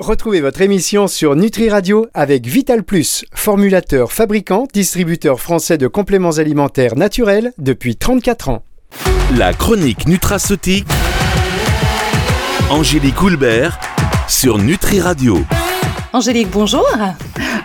Retrouvez votre émission sur Nutri Radio avec Vital Plus, formulateur, fabricant, distributeur français de compléments alimentaires naturels depuis 34 ans. La chronique nutraceutique. Angélique Houlbert sur Nutri Radio. Angélique, bonjour.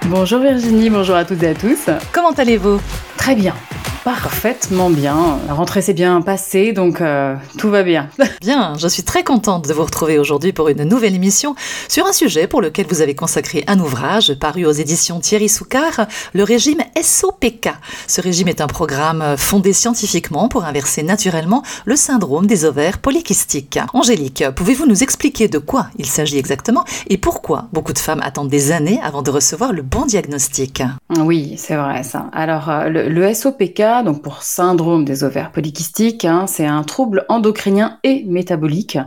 Bonjour Virginie, bonjour à toutes et à tous. Comment allez-vous? Très bien. Parfaitement bien. La rentrée s'est bien passée, donc euh, tout va bien. Bien, je suis très contente de vous retrouver aujourd'hui pour une nouvelle émission sur un sujet pour lequel vous avez consacré un ouvrage paru aux éditions Thierry Soucard, le régime SOPK. Ce régime est un programme fondé scientifiquement pour inverser naturellement le syndrome des ovaires polykystiques. Angélique, pouvez-vous nous expliquer de quoi il s'agit exactement et pourquoi beaucoup de femmes attendent des années avant de recevoir le bon diagnostic? Oui, c'est vrai ça. Alors, euh, le, le SOPK, donc pour syndrome des ovaires polykystiques, hein, c'est un trouble endocrinien et métabolique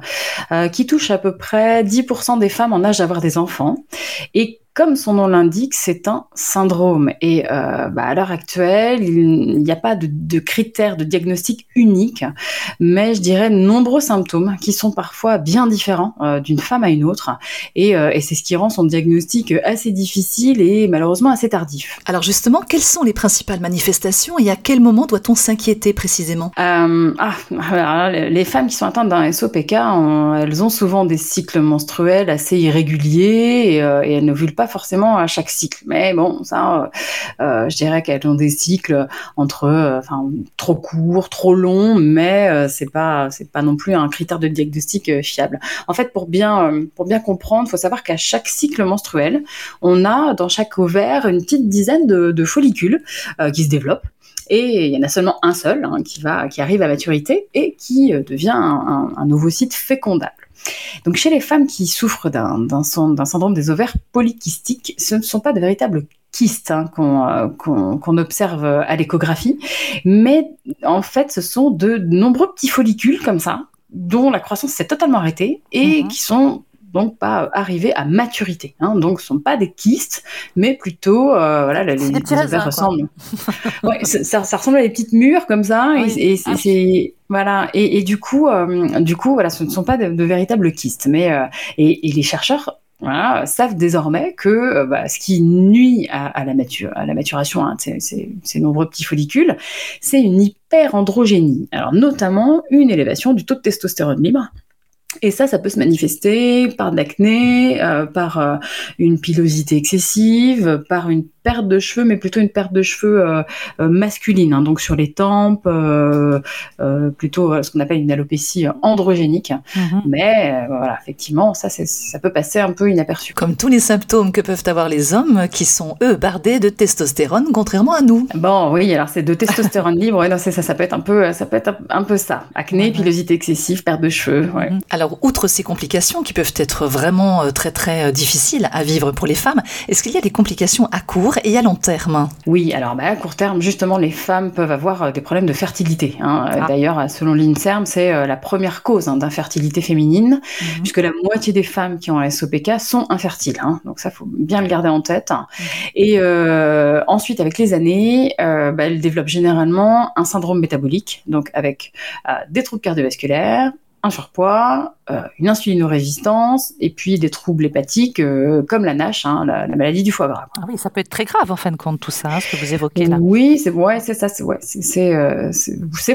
euh, qui touche à peu près 10% des femmes en âge d'avoir des enfants et comme son nom l'indique, c'est un syndrome. Et euh, bah, à l'heure actuelle, il n'y a pas de, de, critères de diagnostic unique, mais je dirais nombreux symptômes qui sont parfois bien différents euh, d'une femme à une autre. Et, euh, et c'est ce qui rend son diagnostic assez difficile et malheureusement assez tardif. Alors justement, quelles sont les principales manifestations et à quel moment doit-on s'inquiéter précisément? Ah, alors, Les femmes qui sont atteintes d'un SOPK, on, elles ont souvent des cycles menstruels assez irréguliers et, et elles ne vulent pas forcément à chaque cycle. Mais bon, ça, euh, je dirais qu'elles ont des cycles entre, euh, enfin, trop courts, trop longs, mais euh, c'est pas, pas non plus un critère de diagnostic euh, fiable. En fait, pour bien, euh, pour bien comprendre, faut savoir qu'à chaque cycle menstruel, on a dans chaque ovaire une petite dizaine de, follicules euh, qui se développent. Et il y en a seulement un seul hein, qui, va, qui arrive à maturité et qui devient un, un, un ovocyte fécondable. Donc chez les femmes qui souffrent d'un syndrome des ovaires polykystiques, ce ne sont pas de véritables kystes hein, qu'on euh, qu qu observe à l'échographie, mais en fait ce sont de nombreux petits follicules comme ça, dont la croissance s'est totalement arrêtée et mmh. qui sont donc pas arrivés à maturité. Hein, donc ce ne sont pas des kystes, mais plutôt euh, voilà les, les, les ovaires ressemblent. ouais, ça, ça, ressemble à des petites mûres comme ça oui. et, et ah. c'est voilà, et, et, du coup, euh, du coup, voilà, ce ne sont pas de, de véritables kystes, mais euh, et, et, les chercheurs voilà, savent désormais que euh, bah, ce qui nuit à, à, la, mature, à la maturation hein, ces, nombreux petits follicules, c'est une hyperandrogénie. Alors notamment une élévation du taux de testostérone libre. Et ça, ça peut se manifester par de l'acné, euh, par euh, une pilosité excessive, par une perte de cheveux, mais plutôt une perte de cheveux euh, euh, masculine, hein, donc sur les tempes, euh, plutôt ce qu'on appelle une alopécie androgénique. -hmm. Mais voilà, effectivement, ça, ça peut passer un peu inaperçu. Comme tous les symptômes que peuvent avoir les hommes, qui sont eux bardés de testostérone, contrairement à nous. Bon, oui, alors c'est de testostérone libre. Ouais, non, ça, ça peut être un peu, ça peut être un peu ça. Acné, pilosité excessive, perte de cheveux. Ouais. -hmm. Alors, outre ces complications qui peuvent être vraiment très très difficiles à vivre pour les femmes, est-ce qu'il y a des complications à court court et à long terme Oui, alors bah, à court terme, justement, les femmes peuvent avoir euh, des problèmes de fertilité. Hein. Ah. D'ailleurs, selon l'INSERM, c'est euh, la première cause hein, d'infertilité féminine, -hmm. puisque la moitié des femmes qui ont un SOPK sont infertiles. Hein. Donc ça, faut bien le garder en tête. -hmm. Et euh, ensuite, avec les années, euh, bah, elles développent généralement un syndrome métabolique, donc avec euh, des troubles cardiovasculaires, un surpoids, euh, une insulinorésistance et puis des troubles hépatiques euh, comme la NASH, hein, la, la, maladie du foie gras. Ah oui, ça peut être très grave en fin de compte tout ça, hein, ce que vous évoquez là. Oui, c'est ouais, c'est ça, c'est ouais, c'est euh,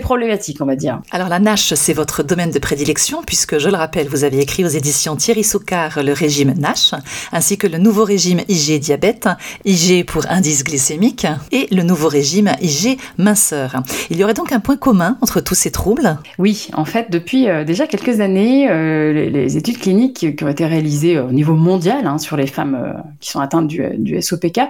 problématique, on va dire. Alors la NASH, c'est votre domaine de prédilection puisque je le rappelle, vous avez écrit aux éditions Thierry Soucard le régime NASH ainsi que le nouveau régime IG diabète, IG pour indice glycémique et le nouveau régime IG minceur. Il y aurait donc un point commun entre tous ces troubles? Oui, en fait, depuis euh, déjà quelques années, euh, les, études cliniques qui ont été réalisées au niveau mondial hein, sur les femmes euh, qui sont atteintes du, SOPK,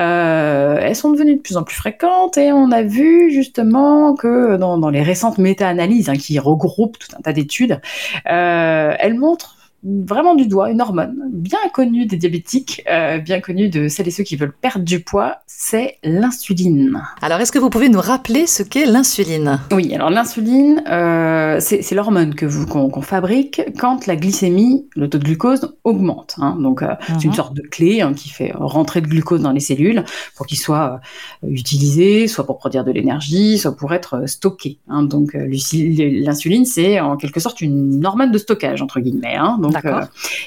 euh, elles sont devenues de plus en plus fréquentes et on a vu justement que dans, les récentes méta-analyses hein, qui regroupent tout un tas d'études, elles montrent vraiment du doigt une hormone bien connue des diabétiques, euh, bien connue de celles et ceux qui veulent perdre du poids, c'est l'insuline. Alors, est-ce que vous pouvez nous rappeler ce qu'est l'insuline? Oui, alors l'insuline, euh, c'est l'hormone que vous qu'on qu fabrique quand la glycémie, le taux de glucose augmente. Hein. Donc, euh, mm -hmm. c'est une sorte de clé hein, qui fait rentrer le glucose dans les cellules pour qu'il soit euh, utilisé, soit pour produire de l'énergie, soit pour être stocké. Hein. Donc, l'insuline, c'est en quelque sorte une hormone de stockage entre guillemets. Hein. Donc,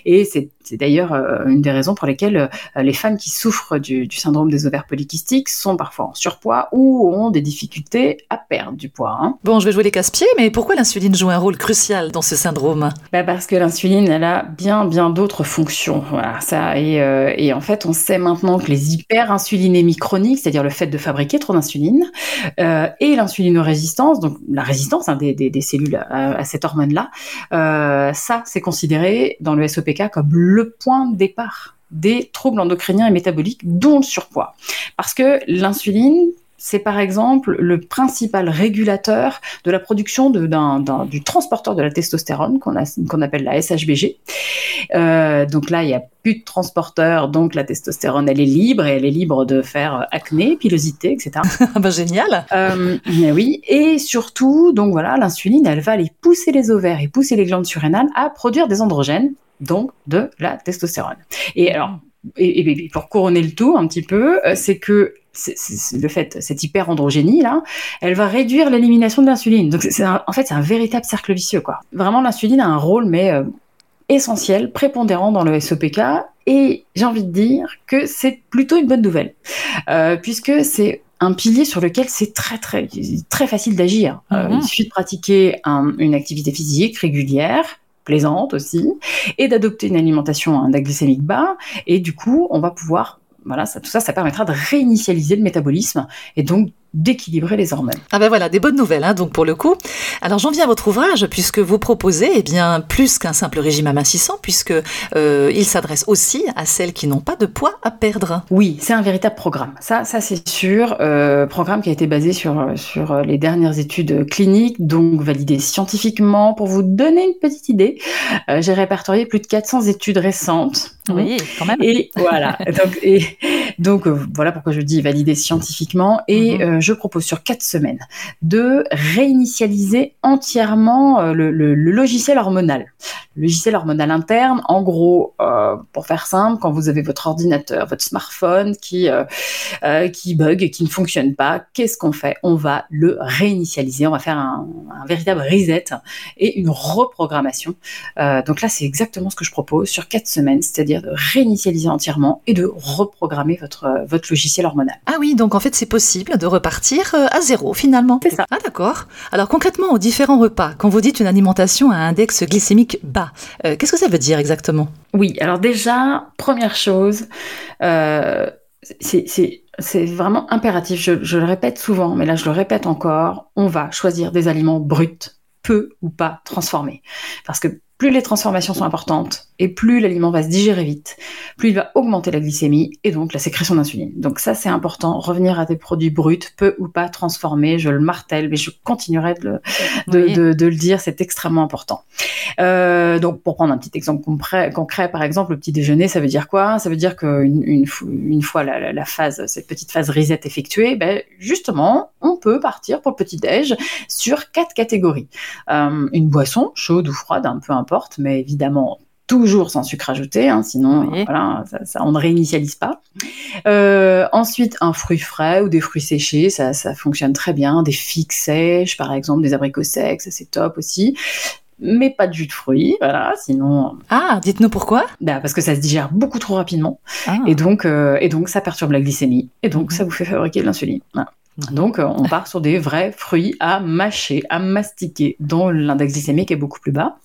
et c'est d'ailleurs une des raisons pour lesquelles les femmes qui souffrent du, du, syndrome des ovaires polykystiques sont parfois en surpoids ou ont des difficultés à perdre du poids. Hein. Bon, je vais jouer les casse-pieds, mais pourquoi l'insuline joue un rôle crucial dans ce syndrome? Bah Parce que l'insuline, elle a bien, bien d'autres fonctions. Voilà, ça. Et, et en fait, on sait maintenant que les hyperinsulinémies chroniques, c'est-à-dire le fait de fabriquer trop d'insuline, euh, et l'insulinorésistance, donc la résistance hein, des, des, cellules à, cette hormone-là, euh, ça, c'est considéré dans le SOPK comme le point de départ des troubles endocriniens et métaboliques, dont le surpoids. Parce que l'insuline, c'est par exemple le principal régulateur de la production de, du transporteur de la testostérone qu'on appelle la SHBG. Euh, donc là, il n'y a plus de transporteur, donc la testostérone, elle est libre et elle est libre de faire acné, pilosité, etc. Ah bah génial. Euh, mais oui, et surtout, donc voilà, l'insuline, elle va aller pousser les ovaires et pousser les glandes surrénales à produire des androgènes, donc de la testostérone. Et alors, et, pour couronner le tout un petit peu, euh, c'est que le fait, cette hyperandrogénie là, elle va réduire l'élimination de l'insuline. Donc c'est en fait c'est un véritable cercle vicieux quoi. Vraiment l'insuline a un rôle mais euh, essentiel, prépondérant dans le SOPK et j'ai envie de dire que c'est plutôt une bonne nouvelle euh, puisque c'est un pilier sur lequel c'est très très très facile d'agir. Euh, mhm. il suffit de pratiquer une activité physique régulière, plaisante aussi, et d'adopter une alimentation à index glycémique bas. Et du coup, on va pouvoir voilà, ça, tout ça, ça permettra de réinitialiser le métabolisme et donc d'équilibrer les hormones. Ah ben voilà, des bonnes nouvelles hein, donc pour le coup. Alors j'en viens à votre ouvrage puisque vous proposez eh bien plus qu'un simple régime amincissant puisque euh, il s'adresse aussi à celles qui n'ont pas de poids à perdre. Oui, c'est un véritable programme. Ça, ça c'est sûr. Euh, programme qui a été basé sur sur les dernières études cliniques, donc validé scientifiquement. Pour vous donner une petite idée, euh, j'ai répertorié plus de 400 études récentes. Oui, quand même. Et voilà. donc et, donc voilà pourquoi je dis validé scientifiquement et mhm je propose sur quatre semaines de réinitialiser entièrement euh, le, logiciel hormonal. Le logiciel hormonal interne, en gros, euh, pour faire simple, quand vous avez votre ordinateur, votre smartphone qui, euh, qui bug, qui ne fonctionne pas, qu'est-ce qu'on fait? On va le réinitialiser, on va faire un, véritable reset et une reprogrammation. donc là, c'est exactement ce que je propose sur quatre semaines, c'est-à-dire de réinitialiser entièrement et de reprogrammer votre, votre logiciel hormonal. Ah oui, donc en fait, c'est possible de repartir euh, à zéro finalement. C'est ça. Ah d'accord. Alors concrètement, aux différents repas, quand vous dites une alimentation à index glycémique bas, euh, qu'est-ce que ça veut dire exactement? Oui, alors déjà, première chose, euh, c'est vraiment impératif, je, je le répète souvent, mais là je le répète encore, on va choisir des aliments bruts, peu ou pas transformés. Parce que plus les transformations sont importantes et plus l'aliment va se digérer vite, plus il va augmenter la glycémie et donc la sécrétion d'insuline. Donc ça c'est important, revenir à des produits bruts, peu ou pas transformés, je le martèle, mais je continuerai de le, de, le dire, c'est extrêmement important. Euh, donc pour prendre un petit exemple concret, par exemple, le petit déjeuner, ça veut dire quoi? Ça veut dire qu'une une, une, fois la, phase, cette petite phase reset effectuée, ben, justement, on peut partir pour le petit déj sur quatre catégories. Euh, une boisson, chaude ou froide, un peu importe mais évidemment toujours sans sucre ajouté, hein, sinon voilà, ça, on ne réinitialise pas. Euh, ensuite, un fruit frais ou des fruits séchés, ça, fonctionne très bien. Des figues sèches, par exemple, des abricots secs, ça c'est top aussi. Mais pas de jus de fruits, voilà, sinon... Ah, dites-nous pourquoi? bah, Parce que ça se digère beaucoup trop rapidement, ah. et, donc, euh, et donc ça perturbe la glycémie, et donc mhm. ça vous fait fabriquer de l'insuline. Mhm. Donc, euh, on part sur des vrais fruits à mâcher, à mastiquer, dont l'index glycémique est beaucoup plus bas.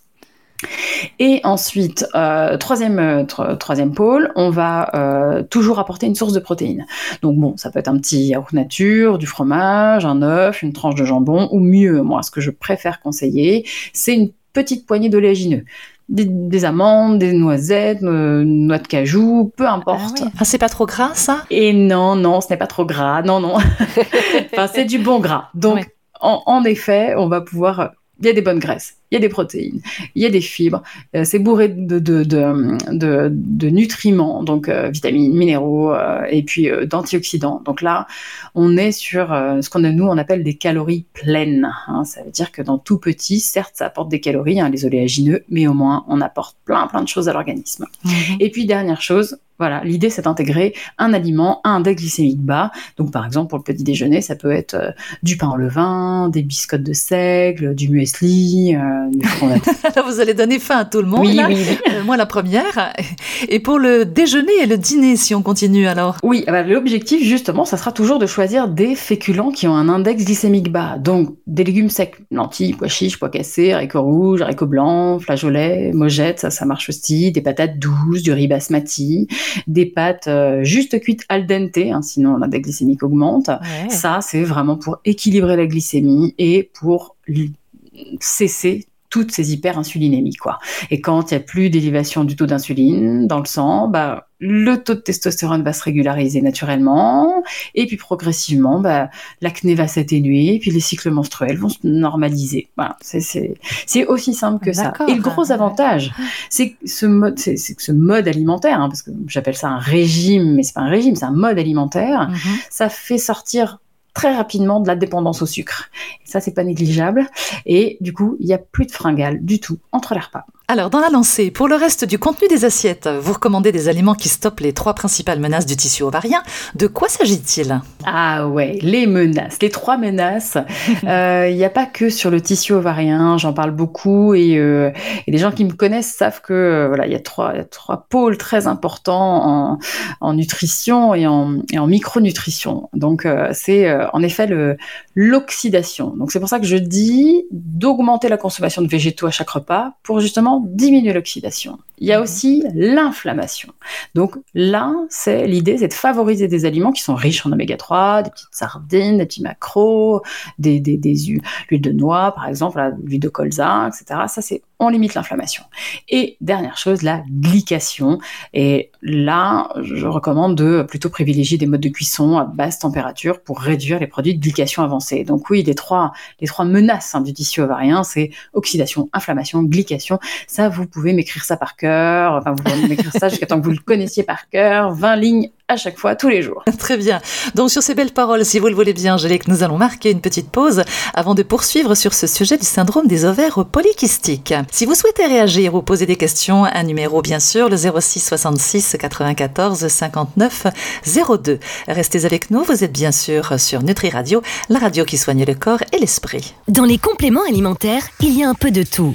Et ensuite, euh, troisième, troisième pôle, on va euh, toujours apporter une source de protéines. Donc bon, ça peut être un petit yaourt nature, du fromage, un œuf, une tranche de jambon, ou mieux, moi, ce que je préfère conseiller, c'est une petite poignée d'oléagineux. Des, amandes, des noisettes, noix de cajou, peu importe. Ah, c'est pas trop gras ça? Et non, non, ce n'est pas trop gras, non, non. enfin, c'est du bon gras. Donc, en, effet, on va pouvoir il y a des bonnes graisses, il y a des protéines, il y a des fibres, euh, c'est bourré de, de, de, de, nutriments, donc euh, vitamines, minéraux, euh, et puis d'antioxydants. Donc là, on est sur ce qu'on nous on appelle des calories pleines. Hein. Ça veut dire que dans tout petit, certes, ça apporte des calories, hein, les oléagineux, mais au moins on apporte plein plein de choses à l'organisme. Mhm. Et puis dernière chose, voilà, l'idée c'est d'intégrer un aliment à un index glycémique bas. Donc par exemple pour le petit déjeuner, ça peut être du pain au levain, des biscottes de seigle, du muesli fondateur. vous allez donner fin à tout le monde. Oui, là. oui. Euh, moi, la première. Et pour le déjeuner et le dîner, si on continue alors? Oui, bah, l'objectif justement, ça sera toujours de choisir des féculents qui ont un index glycémique bas. Donc des légumes secs, lentilles, pois chiches, pois cassés, haricots rouges, haricots blancs, flageolets, mojettes, ça, ça marche aussi. Des patates douces, du riz basmati, des pâtes euh, juste cuites al dente, hein, sinon l'index glycémique augmente. Ouais. Ça, c'est vraiment pour équilibrer la glycémie et pour cesser toutes ces hyperinsulinémies, quoi. Et quand il n'y a plus d'élévation du taux d'insuline dans le sang, bah, le taux de testostérone va se régulariser naturellement, et puis progressivement, bah, l'acné va s'atténuer, et puis les cycles menstruels vont se normaliser. Voilà, c'est, aussi simple que ça. Et le gros avantage, c'est que ce mode, c'est, que ce mode alimentaire, hein, parce que j'appelle ça un régime, mais c'est pas un régime, c'est un mode alimentaire, Mhm. ça fait sortir très rapidement de la dépendance au sucre. Ça, c'est pas négligeable. Et du coup, il n'y a plus de fringales du tout entre les repas. Alors, dans la lancée, pour le reste du contenu des assiettes, vous recommandez des aliments qui stoppent les trois principales menaces du tissu ovarien. De quoi s'agit-il? Ah ouais, les menaces, les trois menaces. Euh, Il n'y a pas que sur le tissu ovarien, j'en parle beaucoup et, euh, et les gens qui me connaissent savent que euh, voilà, il y a trois, trois pôles très importants en, en nutrition et en, et en micronutrition. Donc euh, c'est euh, en effet le l'oxydation. Donc c'est pour ça que je dis d'augmenter la consommation de végétaux à chaque repas pour justement diminuer l'oxydation. Il y a Mhm. aussi l'inflammation. Donc là, c'est l'idée, c'est de favoriser des aliments qui sont riches en oméga 3, des petites sardines, des petits macros, des, des, des huiles, de noix, par exemple, la- l'huile de colza, etc. Ça, c'est on limite l'inflammation. Et dernière chose, la glycation. Et là, je recommande de plutôt privilégier des modes de cuisson à basse température pour réduire les produits de glycation avancée. Donc oui, les trois, les trois menaces hein, du tissu ovarien, c'est oxydation, inflammation, glycation. Ça, vous pouvez m'écrire ça par cœur. Enfin, vous pouvez m'écrire ça jusqu'à temps que vous le connaissiez par cœur. 20 lignes à chaque fois, tous les jours. Très bien. Donc, sur ces belles paroles, si vous le voulez bien, Angélique, nous allons marquer une petite pause avant de poursuivre sur ce sujet du syndrome des ovaires polykystiques. Si vous souhaitez réagir ou poser des questions, un numéro, bien sûr, le 06 66 94 59 02. Restez avec nous, vous êtes bien sûr sur Nutri Radio, la radio qui soigne le corps et l'esprit. Dans les compléments alimentaires, il y a un peu de tout.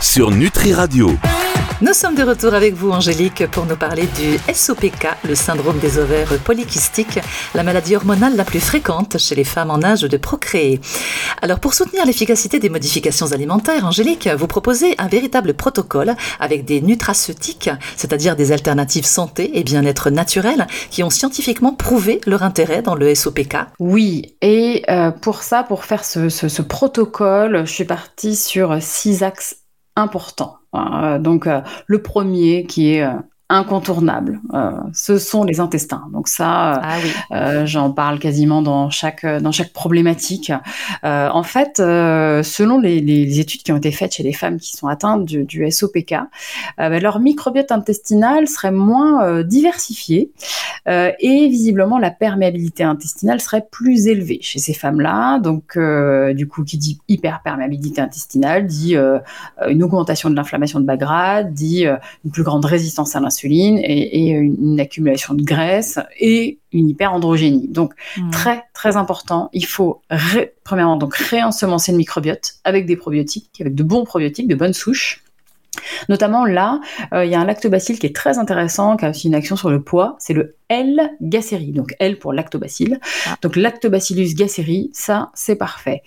sur Nutri Radio. Nous sommes de retour avec vous, Angélique, pour nous parler du SOPK, le syndrome des ovaires polykystiques, la maladie hormonale la plus fréquente chez les femmes en âge de procréer. Alors, pour soutenir l'efficacité des modifications alimentaires, Angélique, vous proposez un véritable protocole avec des nutraceutiques, c'est-à-dire des alternatives santé et bien-être naturel, qui ont scientifiquement prouvé leur intérêt dans le SOPK. Oui, et euh, pour ça, pour faire ce, ce- ce protocole, je suis partie sur six axes importants. Euh, donc, euh, le premier qui est euh, incontournable, euh, ce sont les intestins. Donc ça, euh, Ah oui. euh, J'en parle quasiment dans chaque, dans chaque problématique. En fait, selon les, les- études qui ont été faites chez les femmes qui sont atteintes du, du SOPK, ben, leur microbiote intestinal serait moins diversifié et visiblement la perméabilité intestinale serait plus élevée chez ces femmes-là. Donc, du coup, qui dit hyperperméabilité intestinale dit une augmentation de l'inflammation de bas grade, dit une plus grande résistance à l'insuline et, et une, accumulation de graisse et une hyperandrogénie. Donc, Hmm. très très important. Il faut ré- premièrement donc réensemencer le microbiote avec des probiotiques, avec de bons probiotiques, de bonnes souches. Notamment là, euh, il y a un lactobacille qui est très intéressant, qui a aussi une action sur le poids. C'est le L. gasseri, donc L pour lactobacille. Ah. Donc lactobacillus gasseri, ça c'est parfait.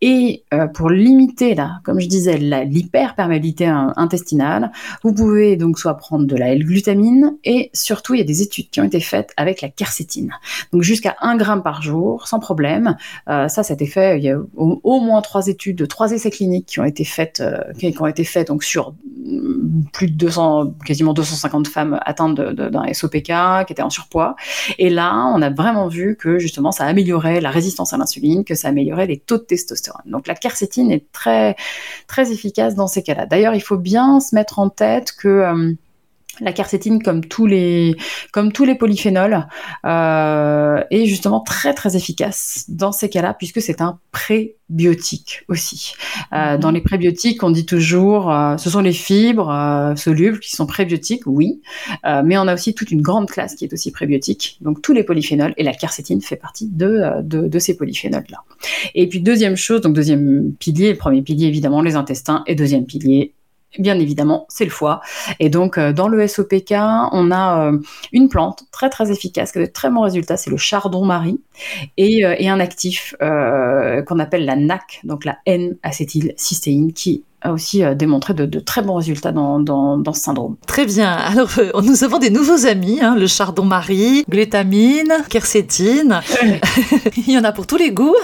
Et euh, pour limiter là, comme je disais, l'hyperperméabilité in- intestinale, vous pouvez donc soit prendre de la L-glutamine et surtout il y a des études qui ont été faites avec la quercétine. Donc jusqu'à 1 gramme par jour, sans problème. Euh, ça, cet effet, il y a au, au moins trois études, trois essais cliniques qui ont été faites, euh, qui, qui ont été faits donc sur mm, plus de 200, quasiment 250 femmes atteintes d'un SOPK, qui étaient en Et là, on a vraiment vu que justement, ça améliorait la résistance à l'insuline, que ça améliorait les taux de testostérone. Donc la quercétine est très très efficace dans ces cas-là. D'ailleurs, il faut bien se mettre en tête que euh, la quercétine, comme tous les, comme tous les polyphénols, euh, est justement très très efficace dans ces cas-là, puisque c'est un prébiotique aussi. Euh, mhm. Dans les prébiotiques, on dit toujours, euh, ce sont les fibres euh, solubles qui sont prébiotiques, oui, euh, mais on a aussi toute une grande classe qui est aussi prébiotique, donc tous les polyphénols, et la quercétine fait partie de, de, de ces polyphénols-là. Et puis deuxième chose, donc deuxième pilier, le premier pilier évidemment les intestins, et deuxième pilier Bien évidemment, c'est le foie. Et donc, euh, dans le SOPK, on a euh, une plante très très efficace, qui a de très bons résultats, c'est le chardon-marie, euh, et, un actif qu'on appelle la NAC, donc la N-acétylcystéine, qui a aussi euh, démontré de, de, très bons résultats dans, dans, dans, ce syndrome. Très bien. Alors, euh, nous avons des nouveaux amis, hein, le chardon-marie, glutamine, quercétine. il y en a pour tous les goûts.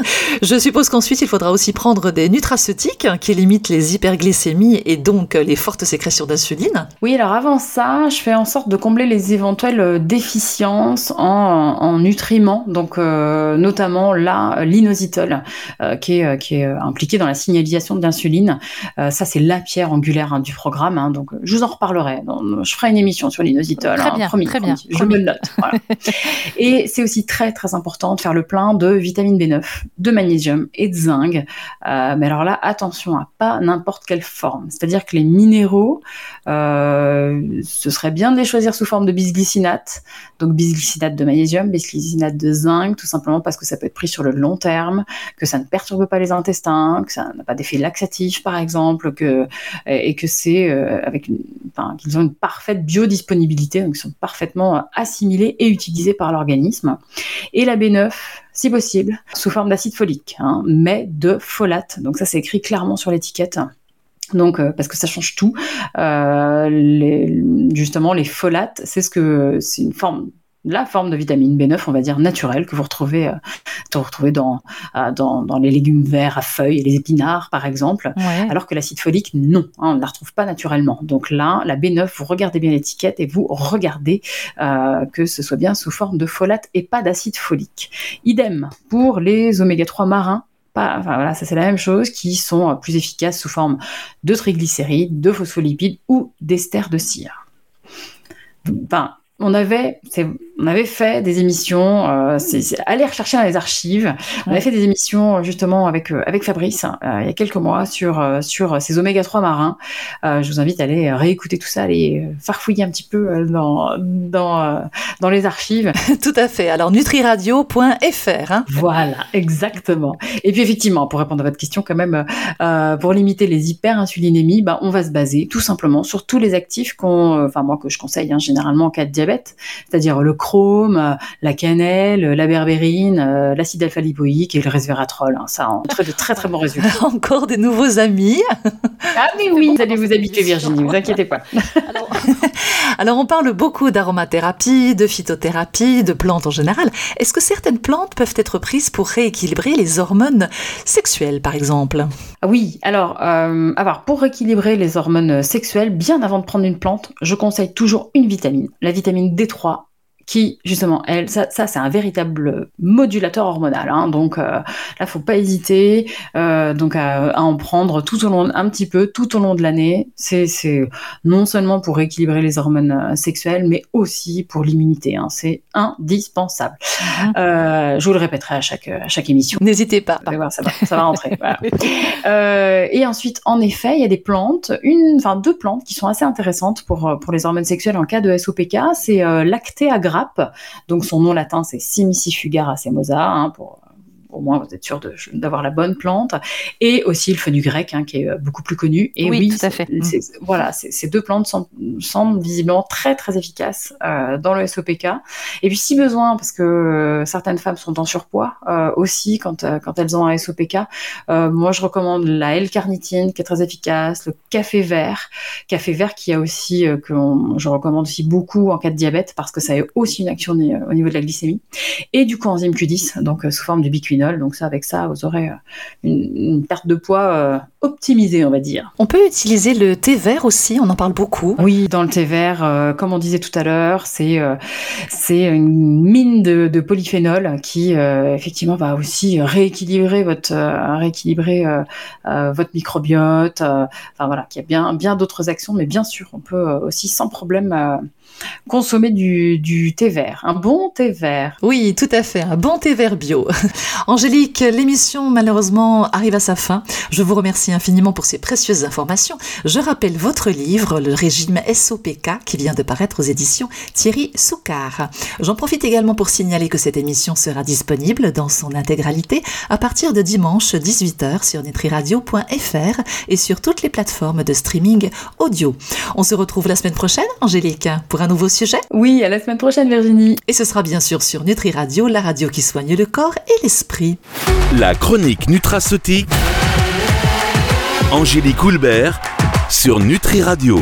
Je suppose qu'ensuite, il faudra aussi prendre des nutraceutiques qui limitent les hyperglycémies et donc euh, les fortes sécrétions d'insuline. Oui, alors avant ça, je fais en sorte de combler les éventuelles déficiences en, en nutriments, donc euh, notamment là, l'inositol, euh, qui, est, qui est impliqué dans la signalisation de l'insuline. Euh, ça, c'est la pierre angulaire hein, du programme. Hein, donc, je vous en reparlerai. je ferai une émission sur l'inositol. Très hein, bien, promis, très bien. Je me le note. Voilà. et c'est aussi très, très important de faire le plein de vitamine B9, de magnésium et de zinc. Euh, mais alors là, attention à pas n'importe quelle forme. C'est-à-dire que les minéraux, euh, ce serait bien de les choisir sous forme de bisglycinate. Donc, bisglycinate de magnésium, bisglycinate de zinc, tout simplement parce que ça peut être pris sur le long terme, que ça ne perturbe pas les intestins, que ça n'a pas d'effet laxatif, par exemple que et que c'est euh, avec qu'ils ont une parfaite biodisponibilité, donc ils sont parfaitement assimilés et utilisés par l'organisme. Et la B9, si possible, sous forme d'acide folique, hein, mais de folate. Donc ça, c'est écrit clairement sur l'étiquette. Donc, euh, parce que ça change tout. Euh, justement, les folates, c'est ce que c'est une forme la forme de vitamine B9, on va dire naturelle, que vous retrouvez, euh, vous retrouvez dans, euh, dans, dans, les légumes verts à feuilles et les épinards, par exemple, ouais. alors que l'acide folique, non, hein, on ne la retrouve pas naturellement. Donc là, la B9, vous regardez bien l'étiquette et vous regardez euh, que ce soit bien sous forme de folate et pas d'acide folique. Idem pour les oméga 3 marins enfin voilà, ça c'est la même chose, qui sont plus efficaces sous forme de triglycérides, de phospholipides ou d'ester de cire. Enfin, on avait, on avait fait des émissions, euh, c'est aller rechercher dans les archives. On avait fait des émissions justement avec euh, avec Fabrice euh, il y a quelques mois sur euh, sur ces oméga 3 marins. Euh, je vous invite à aller réécouter tout ça, aller farfouiller un petit peu dans dans dans les archives. tout à fait. Alors nutriradio.fr. Hein. Voilà, exactement. Et puis effectivement, pour répondre à votre question, quand même, pour limiter les hyperinsulinémies, bah, on va se baser tout simplement sur tous les actifs qu'on, enfin moi que je conseille hein, généralement en cas de diabète, c'est-à-dire le chrome, la cannelle, la berbérine, euh, l'acide alpha-lipoïque et le resveratrol. Hein, ça, en très de très très bons résultats. Encore des nouveaux amis. Ah mais oui, vous allez vous habituer Virginie, vous inquiétez pas. Alors, alors on parle beaucoup d'aromathérapie, de phytothérapie, de plantes en général. Est-ce que certaines plantes peuvent être prises pour rééquilibrer les hormones sexuelles, par exemple? Oui, alors, euh, alors pour rééquilibrer les hormones sexuelles, bien avant de prendre une plante, je conseille toujours une vitamine, la vitamine D3 qui justement elle ça, ça c'est un véritable modulateur hormonal hein, donc euh, là faut pas hésiter euh, donc à, à, en prendre tout au long un petit peu tout au long de l'année c'est non seulement pour équilibrer les hormones euh, sexuelles mais aussi pour l'immunité hein, c'est indispensable Mhm. euh, je vous le répéterai à chaque à chaque émission N'hésitez pas. Voir, ça va, ça va rentrer. voilà. Et ensuite, en effet, il y a des plantes, une, enfin deux plantes qui sont assez intéressantes pour pour les hormones sexuelles en cas de SOPK. C'est euh, l'actéa donc son nom latin c'est Simicifuga racemosa, hein, pour au moins vous êtes sûr d'avoir la bonne plante, et aussi le fenugrec hein, qui est euh, beaucoup plus connu. Et oui, oui tout à fait. c'est- voilà, ces deux plantes sont, semblent visiblement très très efficaces euh, dans le SOPK. Et puis si besoin, parce que euh, certaines femmes sont en surpoids euh, aussi quand, quand elles ont un SOPK, euh, moi je recommande la L-carnitine qui est très efficace, le café vert, café vert qui a aussi que on- je recommande aussi beaucoup en cas de diabète parce que ça a aussi une action au niveau de la glycémie, et du coenzyme Q10 donc sous forme de biquinol. Donc ça avec ça vous aurez euh, une, une perte de poids euh, optimisé, on va dire. On peut utiliser le thé vert aussi, on en parle beaucoup. Oui, dans le thé vert, euh, comme on disait tout à l'heure, c'est c'est une mine de, de polyphénol qui effectivement va aussi rééquilibrer votre rééquilibrer votre microbiote. enfin voilà, qui a bien bien d'autres actions, mais bien sûr, on peut aussi sans problème consommer du, thé vert, un bon thé vert. Oui, tout à fait, un bon thé vert bio. Angélique, l'émission malheureusement arrive à sa fin. Je vous remercie infiniment pour ces précieuses informations. Je rappelle votre livre, Le régime SOPK, qui vient de paraître aux éditions Thierry Soucard. J'en profite également pour signaler que cette émission sera disponible dans son intégralité à partir de dimanche 18h sur nutriradio.fr et sur toutes les plateformes de streaming audio. On se retrouve la semaine prochaine, Angélique, pour un nouveau sujet Oui, à la semaine prochaine Virginie. Et ce sera bien sûr sur Nutri Radio, la radio qui soigne le corps et l'esprit. La chronique nutraceutique. Angélique Houlbert sur Nutri Radio.